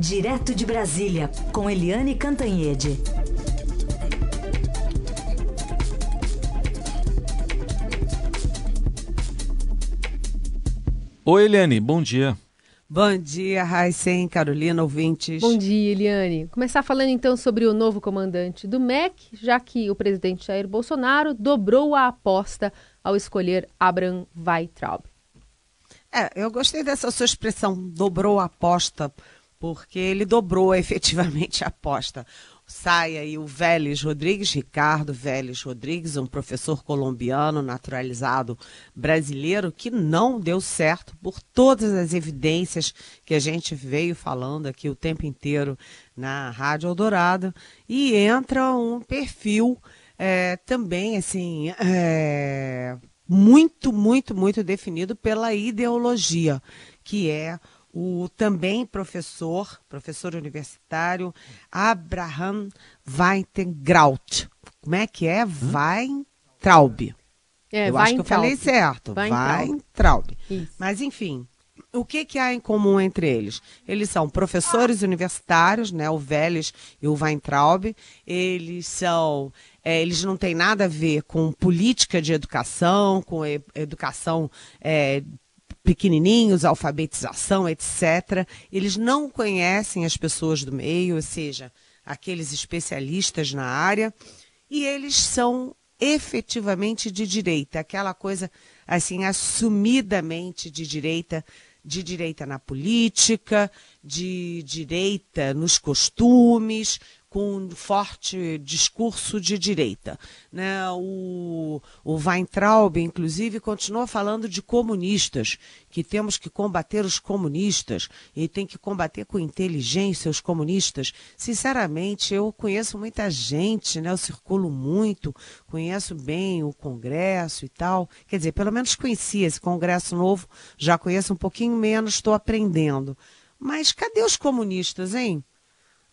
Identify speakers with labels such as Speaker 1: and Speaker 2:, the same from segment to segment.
Speaker 1: Direto de Brasília, com Eliane Cantanhede.
Speaker 2: Oi, Eliane, bom dia.
Speaker 3: Bom dia, Raicen, Carolina, ouvintes.
Speaker 4: Bom dia, Eliane. Começar falando então sobre o novo comandante do MEC, já que o presidente Jair Bolsonaro dobrou a aposta ao escolher Abraham Weitraub.
Speaker 3: É, eu gostei dessa sua expressão, dobrou a aposta, porque ele dobrou efetivamente a aposta. Sai aí o Vélez Rodrigues, Ricardo Vélez Rodrigues, um professor colombiano naturalizado brasileiro que não deu certo por todas as evidências que a gente veio falando aqui o tempo inteiro na Rádio Eldorado. E entra um perfil é, também, assim, é, muito, muito, muito definido pela ideologia, que é o também professor, professor universitário, Abraham Weintraub. Como é que é? Weintraub. É, eu acho que eu falei certo. Weintraub. Mas, enfim, o que, que há em comum entre eles? Eles são professores universitários, né, o Vélez e o Weintraub. Eles são é, eles não têm nada a ver com política de educação, com e, educação é, pequenininhos, alfabetização, etc. Eles não conhecem as pessoas do meio, ou seja, aqueles especialistas na área, e eles são efetivamente de direita, aquela coisa assim assumidamente de direita, de direita na política, de direita nos costumes, com um forte discurso de direita. Né? O, o Weintraub, inclusive, continua falando de comunistas, que temos que combater os comunistas e tem que combater com inteligência os comunistas. Sinceramente, eu conheço muita gente, né? eu circulo muito, conheço bem o Congresso e tal. Quer dizer, pelo menos conhecia esse Congresso novo, já conheço um pouquinho menos, estou aprendendo. Mas cadê os comunistas, hein?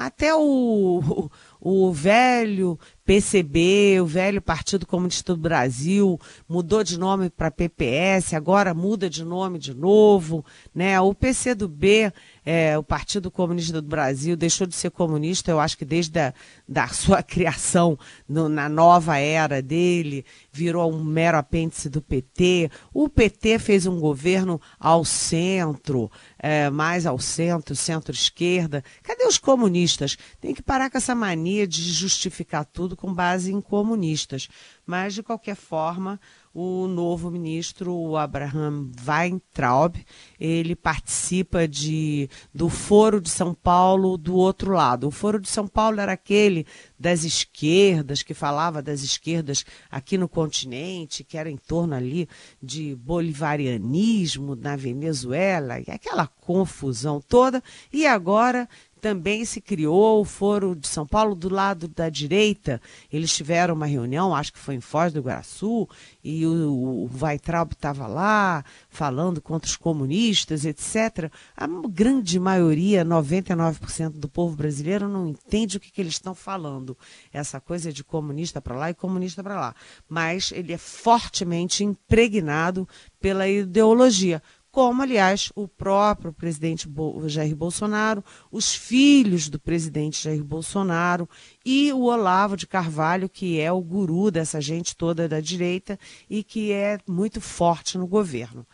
Speaker 3: Até o, o, velho PCB, o velho Partido Comunista do Brasil, mudou de nome para PPS, agora muda de nome de novo. Né? O PCdoB, é, o Partido Comunista do Brasil, deixou de ser comunista, eu acho que desde a da sua criação no, na nova era dele, virou um mero apêndice do PT. O PT fez um governo ao centro, é, mais ao centro, centro-esquerda. Cadê os comunistas? Tem que parar com essa mania de justificar tudo com base em comunistas. Mas, de qualquer forma, o novo ministro, o Abraham Weintraub, ele participa de, do Foro de São Paulo do outro lado. O Foro de São Paulo era aquele das esquerdas, que falava das esquerdas aqui no continente, que era em torno ali de bolivarianismo na Venezuela, e aquela confusão toda. E agora também se criou o Foro de São Paulo do lado da direita. Eles tiveram uma reunião, acho que foi em Foz do Iguaçu, e o, o Weitraub estava lá falando contra os comunistas, etc. A grande maioria, 99% do povo brasileiro, não entende o que, que eles estão falando. Essa coisa de comunista para lá e comunista para lá. Mas ele é fortemente impregnado pela ideologia como, aliás, o próprio presidente Jair Bolsonaro, os filhos do presidente Jair Bolsonaro e o Olavo de Carvalho, que é o guru dessa gente toda da direita e que é muito forte no governo.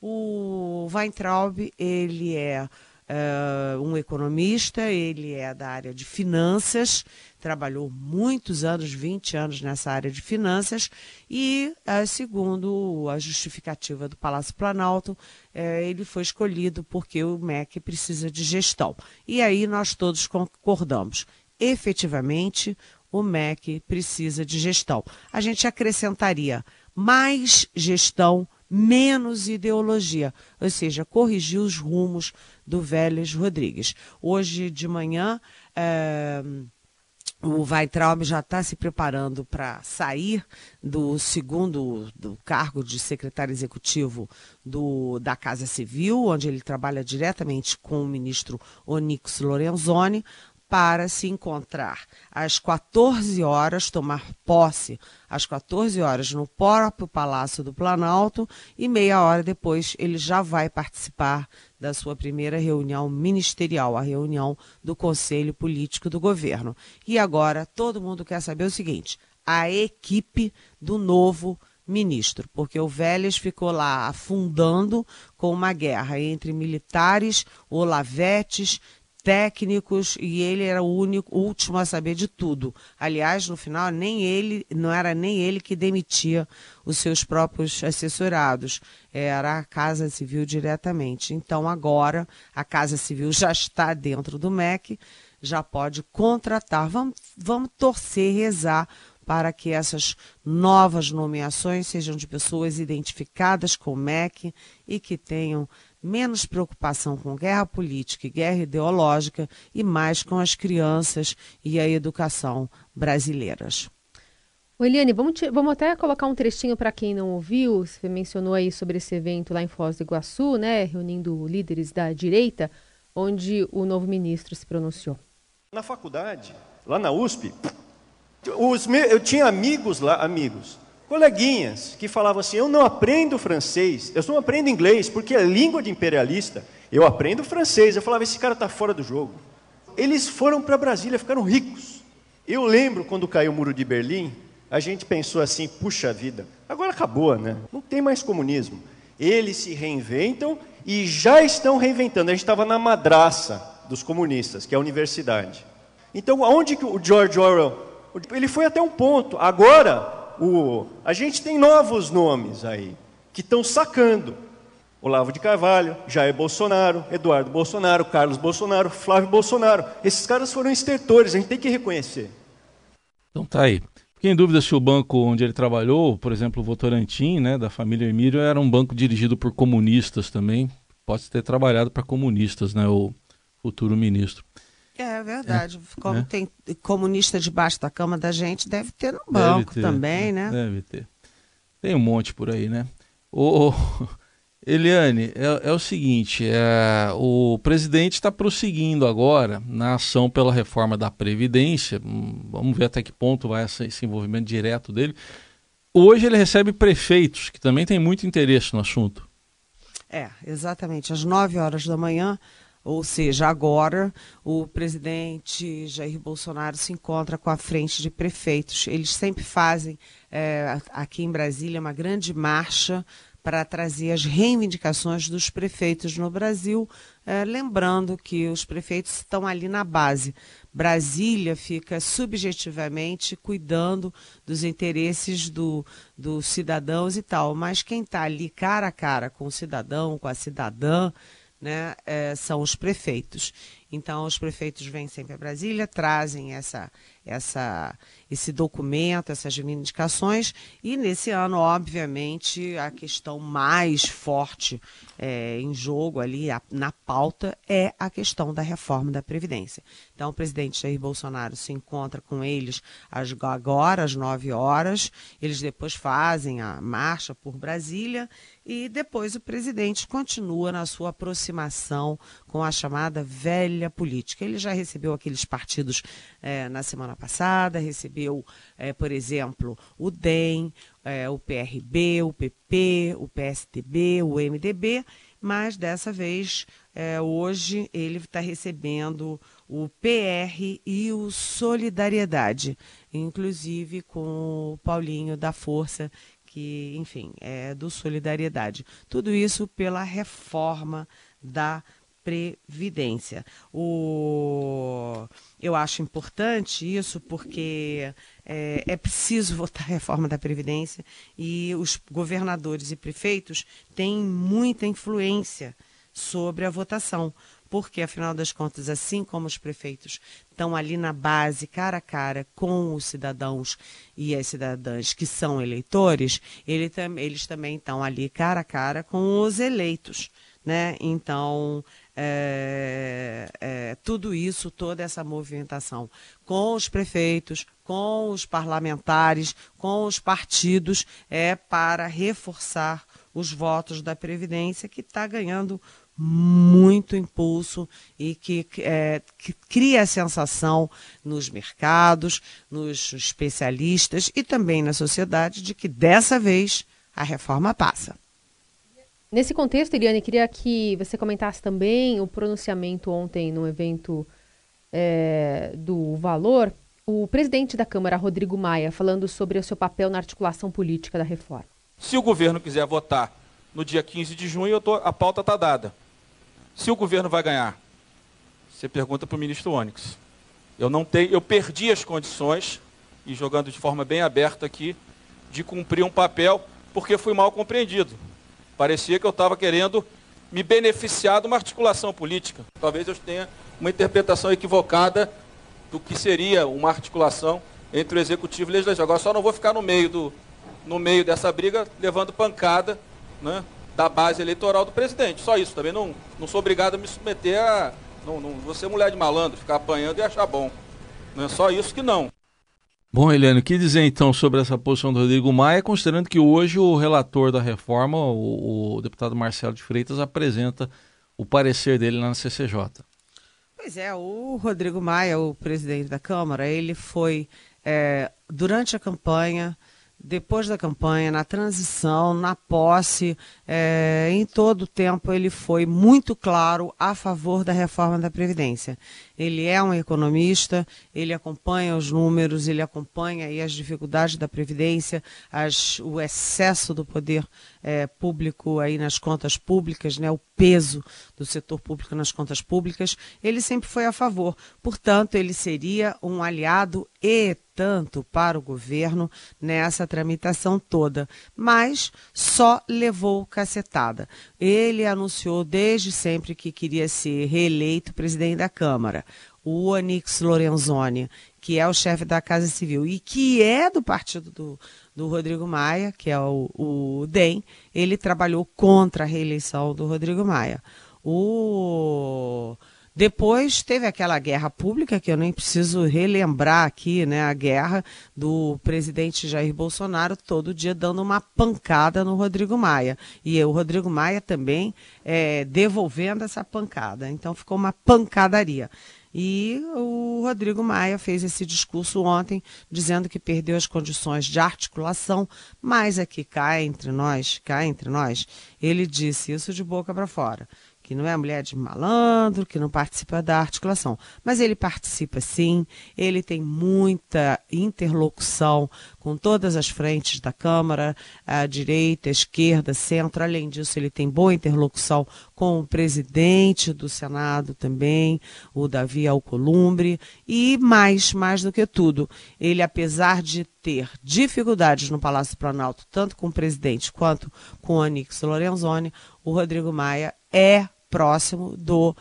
Speaker 3: O Weintraub, ele é uh, um economista, ele é da área de finanças, trabalhou muitos anos, 20 anos nessa área de finanças, e, uh, segundo a justificativa do Palácio Planalto, uh, ele foi escolhido porque o MEC precisa de gestão. E aí nós todos concordamos. Efetivamente, o MEC precisa de gestão. A gente acrescentaria mais gestão menos ideologia, ou seja, corrigir os rumos do Vélez Rodrigues. Hoje de manhã, é, o Weitraub já está se preparando para sair do segundo do cargo de secretário executivo do, da Casa Civil, onde ele trabalha diretamente com o ministro Onyx Lorenzoni, para se encontrar. Às 14 horas, tomar posse. Às 14 horas no próprio Palácio do Planalto. E meia hora depois ele já vai participar da sua primeira reunião ministerial, a reunião do Conselho Político do Governo. E agora todo mundo quer saber o seguinte: a equipe do novo ministro, porque o Vélez ficou lá afundando com uma guerra entre militares, olavetes, técnicos e ele era o único o último a saber de tudo. Aliás, no final nem ele, não era nem ele que demitia os seus próprios assessorados, era a Casa Civil diretamente. Então agora a Casa Civil já está dentro do MEC, já pode contratar. Vamos, vamos torcer, rezar para que essas novas nomeações sejam de pessoas identificadas com o MEC e que tenham menos preocupação com guerra política e guerra ideológica e mais com as crianças e a educação brasileiras.
Speaker 4: Eliane, vamos, te, vamos até colocar um trechinho para quem não ouviu. Você mencionou aí sobre esse evento lá em Foz do Iguaçu, né, reunindo líderes da direita, onde o novo ministro se pronunciou.
Speaker 2: Na faculdade, lá na USP, os meus, eu tinha amigos lá, amigos, coleguinhas, que falavam assim: eu não aprendo francês, eu só aprendo inglês, porque é língua de imperialista. Eu aprendo francês. Eu falava: esse cara está fora do jogo. Eles foram para Brasília, ficaram ricos. Eu lembro quando caiu o muro de Berlim, a gente pensou assim: puxa vida, agora acabou, né? Não tem mais comunismo. Eles se reinventam e já estão reinventando. A gente estava na madraça dos comunistas, que é a universidade. Então, aonde que o George Orwell ele foi até um ponto. Agora, o, a gente tem novos nomes aí, que estão sacando. Olavo de Carvalho, Jair Bolsonaro, Eduardo Bolsonaro, Carlos Bolsonaro, Flávio Bolsonaro. Esses caras foram estertores, a gente tem que reconhecer.
Speaker 5: Então tá aí. Fiquei em dúvida se o banco onde ele trabalhou, por exemplo, o Votorantim, né, da família Emílio, era um banco dirigido por comunistas também. Pode ter trabalhado para comunistas, né, o futuro ministro.
Speaker 3: É verdade. É, Como é. tem comunista debaixo da cama da gente, deve ter no banco ter, também, né?
Speaker 5: Deve ter. Tem um monte por aí, né? O, Eliane, é, é, o seguinte: é, o presidente está prosseguindo agora na ação pela reforma da Previdência. Hum, vamos ver até que ponto vai essa, esse envolvimento direto dele. Hoje ele recebe prefeitos que também têm muito interesse no assunto.
Speaker 3: É, exatamente. Às 9 horas da manhã, ou seja, agora o presidente Jair Bolsonaro se encontra com a frente de prefeitos. Eles sempre fazem é, aqui em Brasília uma grande marcha para trazer as reivindicações dos prefeitos no Brasil, é, lembrando que os prefeitos estão ali na base. Brasília fica subjetivamente cuidando dos interesses do, dos cidadãos e tal, mas quem está ali cara a cara com o cidadão, com a cidadã, né, é, são os prefeitos. Então, os prefeitos vêm sempre a Brasília, trazem essa, essa, esse documento, essas reivindicações, e nesse ano, obviamente, a questão mais forte é, em jogo ali, a, na pauta, é a questão da reforma da Previdência. Então, o presidente Jair Bolsonaro se encontra com eles agora, às 9 horas, eles depois fazem a marcha por Brasília, e depois o presidente continua na sua aproximação com a chamada velha política. Ele já recebeu aqueles partidos é, na semana passada, recebeu, é, por exemplo, o DEM, é, o PRB, o PP, o PSDB, o MDB, mas dessa vez, é, hoje, ele está recebendo o PR e o Solidariedade, inclusive com o Paulinho da Força, que, enfim, é do Solidariedade. Tudo isso pela reforma da Previdência. O... Eu acho importante isso porque é, é, preciso votar a reforma da Previdência e os governadores e prefeitos têm muita influência sobre a votação. Porque, afinal das contas, assim como os prefeitos estão ali na base, cara a cara, com os cidadãos e as cidadãs que são eleitores, ele, eles também estão ali cara a cara com os eleitos. Né? Então, é, é, tudo isso, toda essa movimentação com os prefeitos, com os parlamentares, com os partidos, é para reforçar os votos da Previdência, que está ganhando muito impulso e que, é, que cria a sensação nos mercados, nos especialistas e também na sociedade de que dessa vez a reforma passa.
Speaker 4: Nesse contexto, Eliane, queria que você comentasse também o pronunciamento ontem no evento é, do Valor, o presidente da Câmara, Rodrigo Maia, falando sobre o seu papel na articulação política da reforma.
Speaker 6: Se o governo quiser votar no dia 15 de junho, tô, a pauta está dada. Se o governo vai ganhar, você pergunta para o ministro Onyx. Eu não tenho, eu perdi as condições, e jogando de forma bem aberta aqui, de cumprir um papel porque fui mal compreendido. Parecia que eu estava querendo me beneficiar de uma articulação política. Talvez eu tenha uma interpretação equivocada do que seria uma articulação entre o executivo e o legislativo. Agora só não vou ficar no meio do no meio dessa briga levando pancada, né, da base eleitoral do presidente. Só isso, também não, não sou obrigado a me submeter a. Não, não vou ser mulher de malandro, ficar apanhando e achar bom. Não é só isso que não.
Speaker 5: Bom, Helene, o que dizer então sobre essa posição do Rodrigo Maia, considerando que hoje o relator da reforma, o, o deputado Marcelo de Freitas, apresenta o parecer dele na CCJ?
Speaker 3: Pois é, o Rodrigo Maia, o presidente da Câmara, ele foi, é, durante a campanha, depois da campanha, na transição, na posse, é, em todo o tempo ele foi muito claro a favor da reforma da Previdência. Ele é um economista, ele acompanha os números, ele acompanha as dificuldades da Previdência, as, o excesso do poder é, público aí nas contas públicas, né, o peso do setor público nas contas públicas. Ele sempre foi a favor. Portanto, ele seria um aliado e tanto para o governo nessa tramitação toda, mas só levou cacetada. Ele anunciou desde sempre que queria ser reeleito presidente da Câmara. O Onix Lorenzoni, que é o chefe da Casa Civil e que é do partido do, do Rodrigo Maia, que é o, o DEM, ele trabalhou contra a reeleição do Rodrigo Maia. O depois teve aquela guerra pública, que eu nem preciso relembrar aqui, né? A guerra do presidente Jair Bolsonaro todo dia dando uma pancada no Rodrigo Maia. E o Rodrigo Maia também é, devolvendo essa pancada. Então ficou uma pancadaria. E o Rodrigo Maia fez esse discurso ontem, dizendo que perdeu as condições de articulação, mas aqui cá entre nós, cá entre nós, ele disse isso de boca para fora que não é mulher de malandro, que não participa da articulação. Mas ele participa sim, ele tem muita interlocução com todas as frentes da Câmara, a direita, a esquerda, centro. Além disso, ele tem boa interlocução com o presidente do Senado também, o Davi Alcolumbre, e mais, mais do que tudo, ele, apesar de ter dificuldades no Palácio Planalto, tanto com o presidente quanto com o Anix Lorenzoni, o Rodrigo Maia é próximo do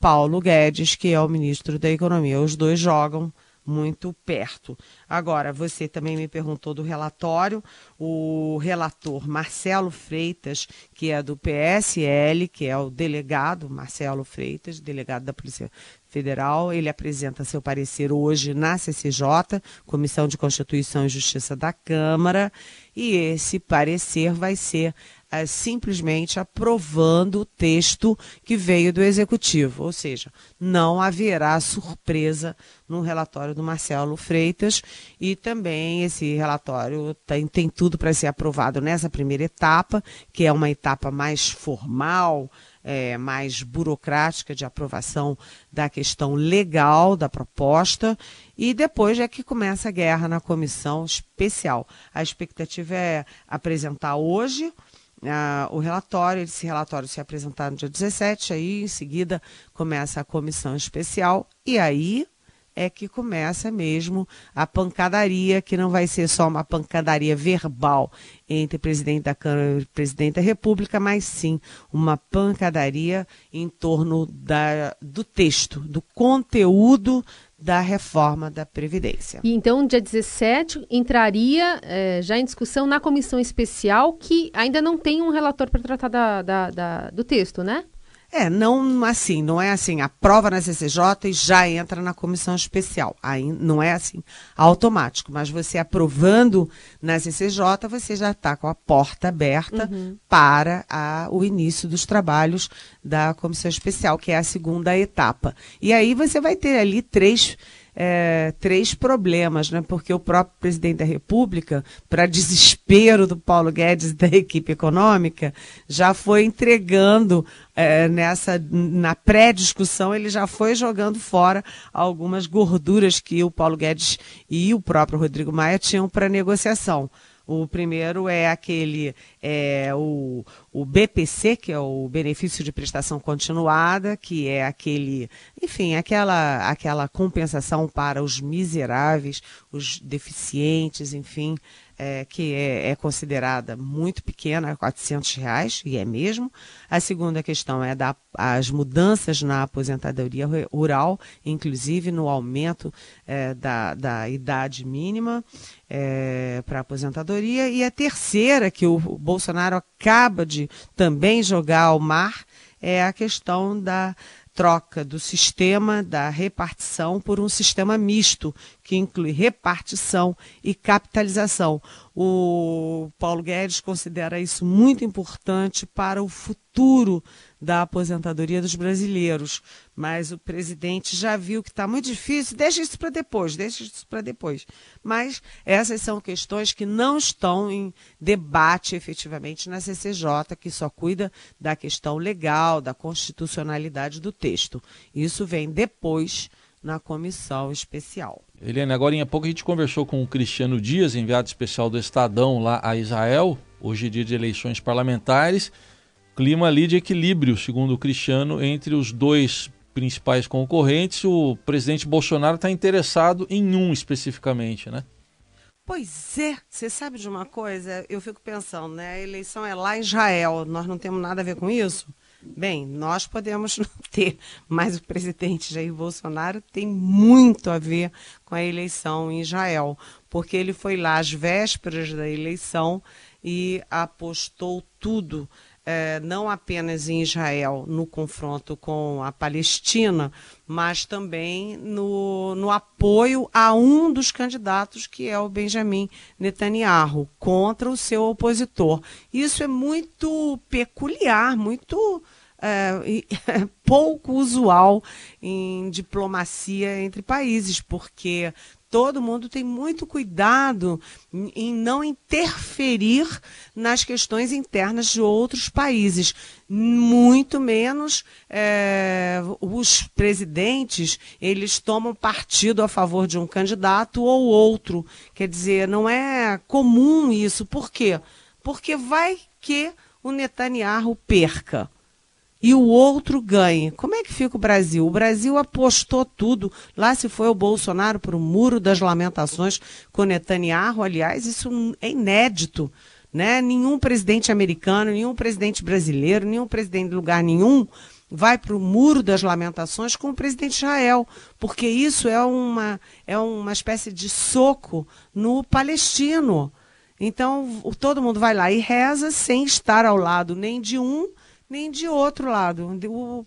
Speaker 3: Paulo Guedes, que é o ministro da Economia. Os dois jogam muito perto. Agora, você também me perguntou do relatório. O relator Marcelo Freitas, que é do PSL, que é o delegado Marcelo Freitas, delegado da Polícia Federal, ele apresenta seu parecer hoje na CCJ, Comissão de Constituição e Justiça da Câmara, e esse parecer vai ser é, simplesmente aprovando o texto que veio do Executivo, ou seja, não haverá surpresa no relatório do Marcelo Freitas e também esse relatório tem, tem tudo para ser aprovado nessa primeira etapa, que é uma etapa mais formal, é, mais burocrática de aprovação da questão legal da proposta e depois é que começa a guerra na comissão especial. A expectativa é apresentar hoje ah, o relatório, esse relatório se apresentar no dia 17, aí em seguida começa a comissão especial e aí é que começa mesmo a pancadaria, que não vai ser só uma pancadaria verbal entre presidente da Câmara e presidente da República, mas sim uma pancadaria em torno da, do texto, do conteúdo da reforma da Previdência.
Speaker 4: E então, dia 17, entraria é, já em discussão na comissão especial, que ainda não tem um relator para tratar da, da, da, do texto, né?
Speaker 3: É, não assim, não é assim, aprova na CCJ e já entra na comissão especial. Aí não é assim automático, mas você aprovando na CCJ, você já está com a porta aberta uhum. para a, o início dos trabalhos da comissão especial, que é a segunda etapa. E aí você vai ter ali três é, três problemas, né? porque o próprio presidente da República, para desespero do Paulo Guedes e da equipe econômica, já foi entregando é, nessa na pré-discussão, ele já foi jogando fora algumas gorduras que o Paulo Guedes e o próprio Rodrigo Maia tinham para negociação. O primeiro é aquele, é, o, o BPC, que é o benefício de prestação continuada, que é aquele, enfim, aquela, aquela compensação para os miseráveis, os deficientes, enfim, é, que é, é, considerada muito pequena, 400 reais, e é mesmo. A segunda questão é da, as mudanças na aposentadoria rural, inclusive no aumento é, da, da idade mínima é, para aposentadoria. E a terceira, que o Bolsonaro acaba de também jogar ao mar, é a questão da troca do sistema da repartição por um sistema misto, que inclui repartição e capitalização. O Paulo Guedes considera isso muito importante para o futuro da aposentadoria dos brasileiros. Mas o presidente já viu que está muito difícil, deixa isso para depois, deixa isso para depois. Mas essas são questões que não estão em debate efetivamente na CCJ, que só cuida da questão legal, da constitucionalidade do texto. Isso vem depois na comissão especial.
Speaker 5: Eliane, agora em pouco a gente conversou com o Cristiano Dias, enviado especial do Estadão lá a Israel, hoje é dia de eleições parlamentares clima ali de equilíbrio, segundo o Cristiano, entre os dois principais concorrentes. O presidente Bolsonaro está interessado em um especificamente, né?
Speaker 3: Pois é, você sabe de uma coisa? Eu fico pensando, né? A eleição é lá em Israel, nós não temos nada a ver com isso. Bem, nós podemos ter, mas o presidente Jair Bolsonaro tem muito a ver com a eleição em Israel, porque ele foi lá às vésperas da eleição e apostou tudo é, não apenas em Israel no confronto com a Palestina, mas também no, no apoio a um dos candidatos, que é o Benjamin Netanyahu, contra o seu opositor. Isso é muito peculiar, muito. É, pouco usual em diplomacia entre países, porque todo mundo tem muito cuidado em não interferir nas questões internas de outros países. Muito menos é, os presidentes, eles tomam partido a favor de um candidato ou outro. Quer dizer, não é comum isso. Por quê? Porque vai que o Netanyahu perca e o outro ganhe. Como é que fica o Brasil? O Brasil apostou tudo. Lá se foi o Bolsonaro para o muro das lamentações com Netanyahu. Aliás, isso é inédito. Né? Nenhum presidente americano, nenhum presidente brasileiro, nenhum presidente de lugar nenhum vai para o muro das lamentações com o presidente Israel, porque isso é uma, é uma espécie de soco no palestino. Então, todo mundo vai lá e reza sem estar ao lado nem de um nem de outro lado. O,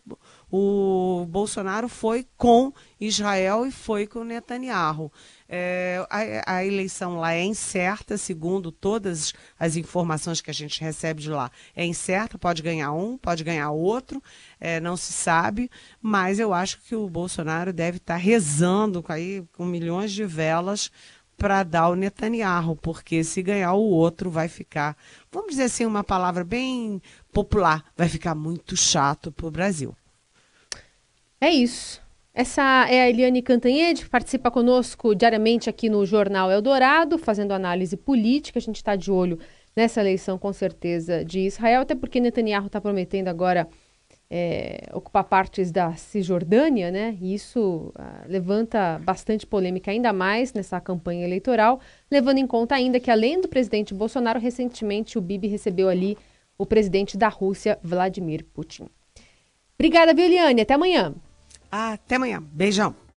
Speaker 3: o Bolsonaro foi com Israel e foi com Netanyahu. É, a, a, eleição lá é incerta, segundo todas as informações que a gente recebe de lá. É incerta, pode ganhar um, pode ganhar outro, é, não se sabe, mas eu acho que o Bolsonaro deve estar rezando aí, com milhões de velas para dar o Netanyahu, porque se ganhar o outro vai ficar, vamos dizer assim, uma palavra bem popular, vai ficar muito chato para o Brasil.
Speaker 4: É isso. Essa é a Eliane Cantanhede, que participa conosco diariamente aqui no Jornal Eldorado, fazendo análise política. A gente está de olho nessa eleição, com certeza, de Israel, até porque Netanyahu está prometendo agora é, ocupar partes da Cisjordânia, né? E isso ah, levanta bastante polêmica ainda mais nessa campanha eleitoral, levando em conta ainda que, além do presidente Bolsonaro, recentemente o Bibi recebeu ali o presidente da Rússia, Vladimir Putin. Obrigada, Violiane. Até amanhã.
Speaker 3: Até amanhã. Beijão.